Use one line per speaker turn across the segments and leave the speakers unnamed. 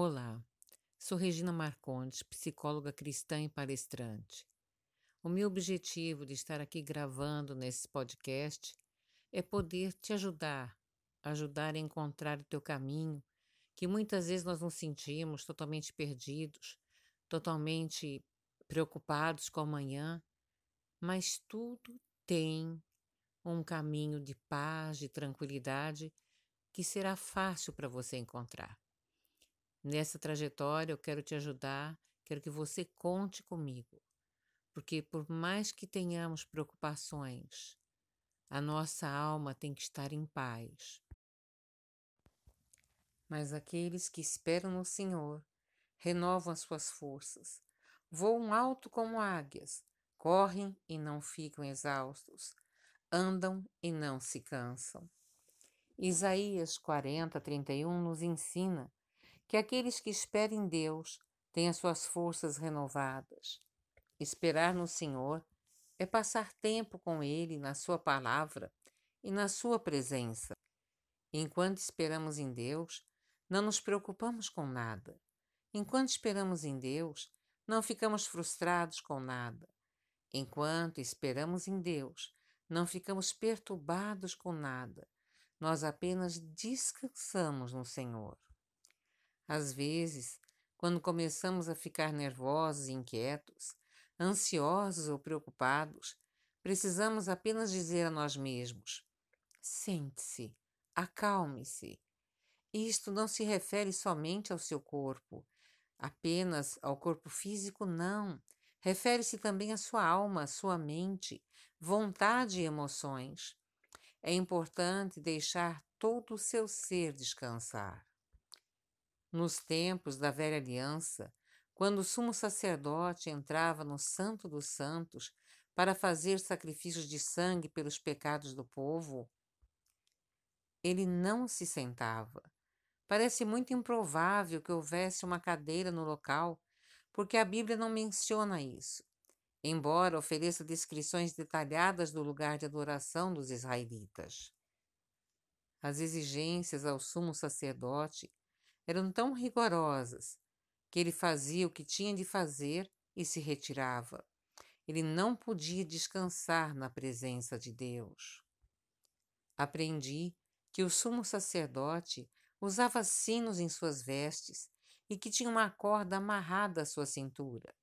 Olá, sou Regina Marcondes, psicóloga cristã e palestrante. O meu objetivo de estar aqui gravando nesse podcast é poder te ajudar, ajudar a encontrar o teu caminho, que muitas vezes nós nos sentimos totalmente perdidos, totalmente preocupados com amanhã, mas tudo tem um caminho de paz, de tranquilidade que será fácil para você encontrar. Nessa trajetória eu quero te ajudar, quero que você conte comigo, porque por mais que tenhamos preocupações, a nossa alma tem que estar em paz. Mas aqueles que esperam no Senhor renovam as suas forças, voam alto como águias, correm e não ficam exaustos, andam e não se cansam. Isaías 40, 31 nos ensina que aqueles que esperam em Deus têm as suas forças renovadas. Esperar no Senhor é passar tempo com Ele na Sua palavra e na Sua presença. Enquanto esperamos em Deus, não nos preocupamos com nada. Enquanto esperamos em Deus, não ficamos frustrados com nada. Enquanto esperamos em Deus, não ficamos perturbados com nada nós apenas descansamos no Senhor. Às vezes, quando começamos a ficar nervosos e inquietos, ansiosos ou preocupados, precisamos apenas dizer a nós mesmos: sente-se, acalme-se. Isto não se refere somente ao seu corpo, apenas ao corpo físico, não. Refere-se também à sua alma, à sua mente, vontade e emoções. É importante deixar todo o seu ser descansar. Nos tempos da velha aliança, quando o sumo sacerdote entrava no Santo dos Santos para fazer sacrifícios de sangue pelos pecados do povo, ele não se sentava. Parece muito improvável que houvesse uma cadeira no local, porque a Bíblia não menciona isso embora ofereça descrições detalhadas do lugar de adoração dos israelitas. As exigências ao sumo sacerdote eram tão rigorosas que ele fazia o que tinha de fazer e se retirava. Ele não podia descansar na presença de Deus. Aprendi que o sumo sacerdote usava sinos em suas vestes e que tinha uma corda amarrada à sua cintura.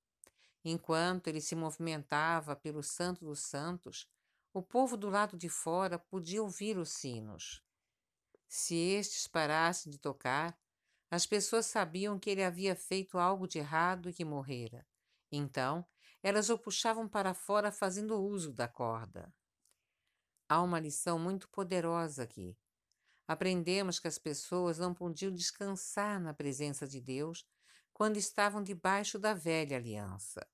Enquanto ele se movimentava pelo Santo dos Santos, o povo do lado de fora podia ouvir os sinos. Se estes parassem de tocar, as pessoas sabiam que ele havia feito algo de errado e que morrera. Então, elas o puxavam para fora fazendo uso da corda. Há uma lição muito poderosa aqui. Aprendemos que as pessoas não podiam descansar na presença de Deus quando estavam debaixo da velha aliança.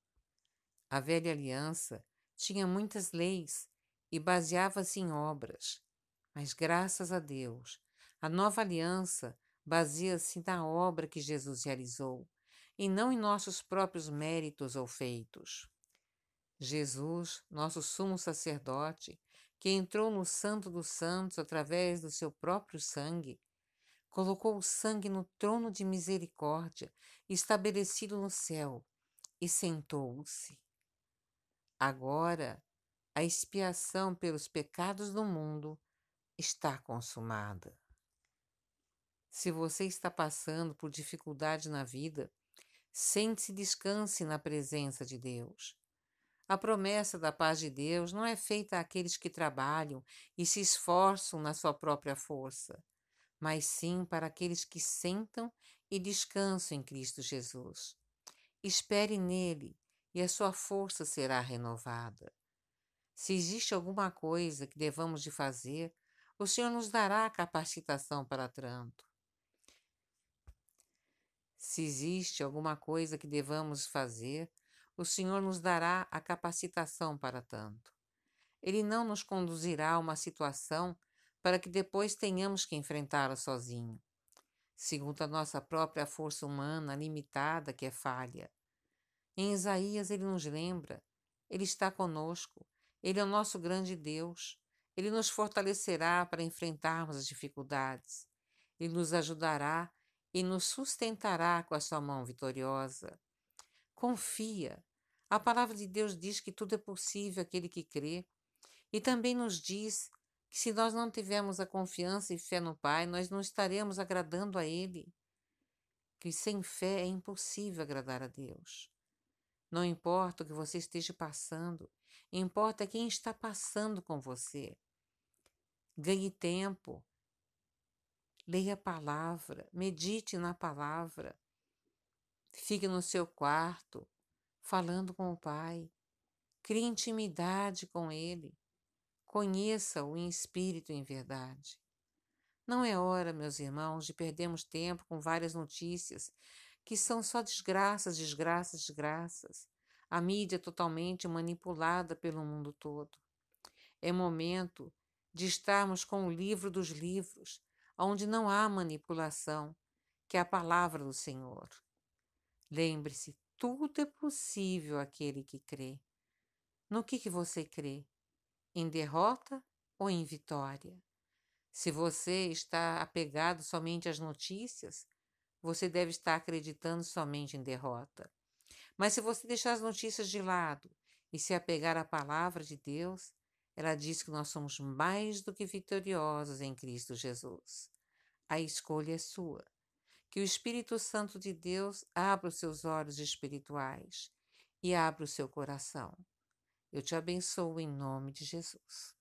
A velha aliança tinha muitas leis e baseava-se em obras, mas graças a Deus, a nova aliança baseia-se na obra que Jesus realizou e não em nossos próprios méritos ou feitos. Jesus, nosso sumo sacerdote, que entrou no Santo dos Santos através do seu próprio sangue, colocou o sangue no trono de misericórdia estabelecido no céu e sentou-se. Agora, a expiação pelos pecados do mundo está consumada. Se você está passando por dificuldade na vida, sente-se descanse na presença de Deus. A promessa da paz de Deus não é feita àqueles que trabalham e se esforçam na sua própria força, mas sim para aqueles que sentam e descansam em Cristo Jesus. Espere nele e a sua força será renovada. Se existe alguma coisa que devamos de fazer, o Senhor nos dará a capacitação para tanto. Se existe alguma coisa que devamos fazer, o Senhor nos dará a capacitação para tanto. Ele não nos conduzirá a uma situação para que depois tenhamos que enfrentá-la sozinho, segundo a nossa própria força humana limitada que é falha. Em Isaías ele nos lembra, ele está conosco, ele é o nosso grande Deus, ele nos fortalecerá para enfrentarmos as dificuldades, ele nos ajudará e nos sustentará com a sua mão vitoriosa. Confia. A palavra de Deus diz que tudo é possível aquele que crê. E também nos diz que se nós não tivermos a confiança e fé no Pai, nós não estaremos agradando a Ele. Que sem fé é impossível agradar a Deus. Não importa o que você esteja passando, importa quem está passando com você. Ganhe tempo, leia a palavra, medite na palavra, fique no seu quarto, falando com o Pai, crie intimidade com Ele, conheça-o em espírito e em verdade. Não é hora, meus irmãos, de perdermos tempo com várias notícias que são só desgraças, desgraças, desgraças. A mídia é totalmente manipulada pelo mundo todo. É momento de estarmos com o livro dos livros, onde não há manipulação, que é a palavra do Senhor. Lembre-se, tudo é possível àquele que crê. No que, que você crê? Em derrota ou em vitória? Se você está apegado somente às notícias, você deve estar acreditando somente em derrota. Mas se você deixar as notícias de lado e se apegar à palavra de Deus, ela diz que nós somos mais do que vitoriosos em Cristo Jesus. A escolha é sua. Que o Espírito Santo de Deus abra os seus olhos espirituais e abra o seu coração. Eu te abençoo em nome de Jesus.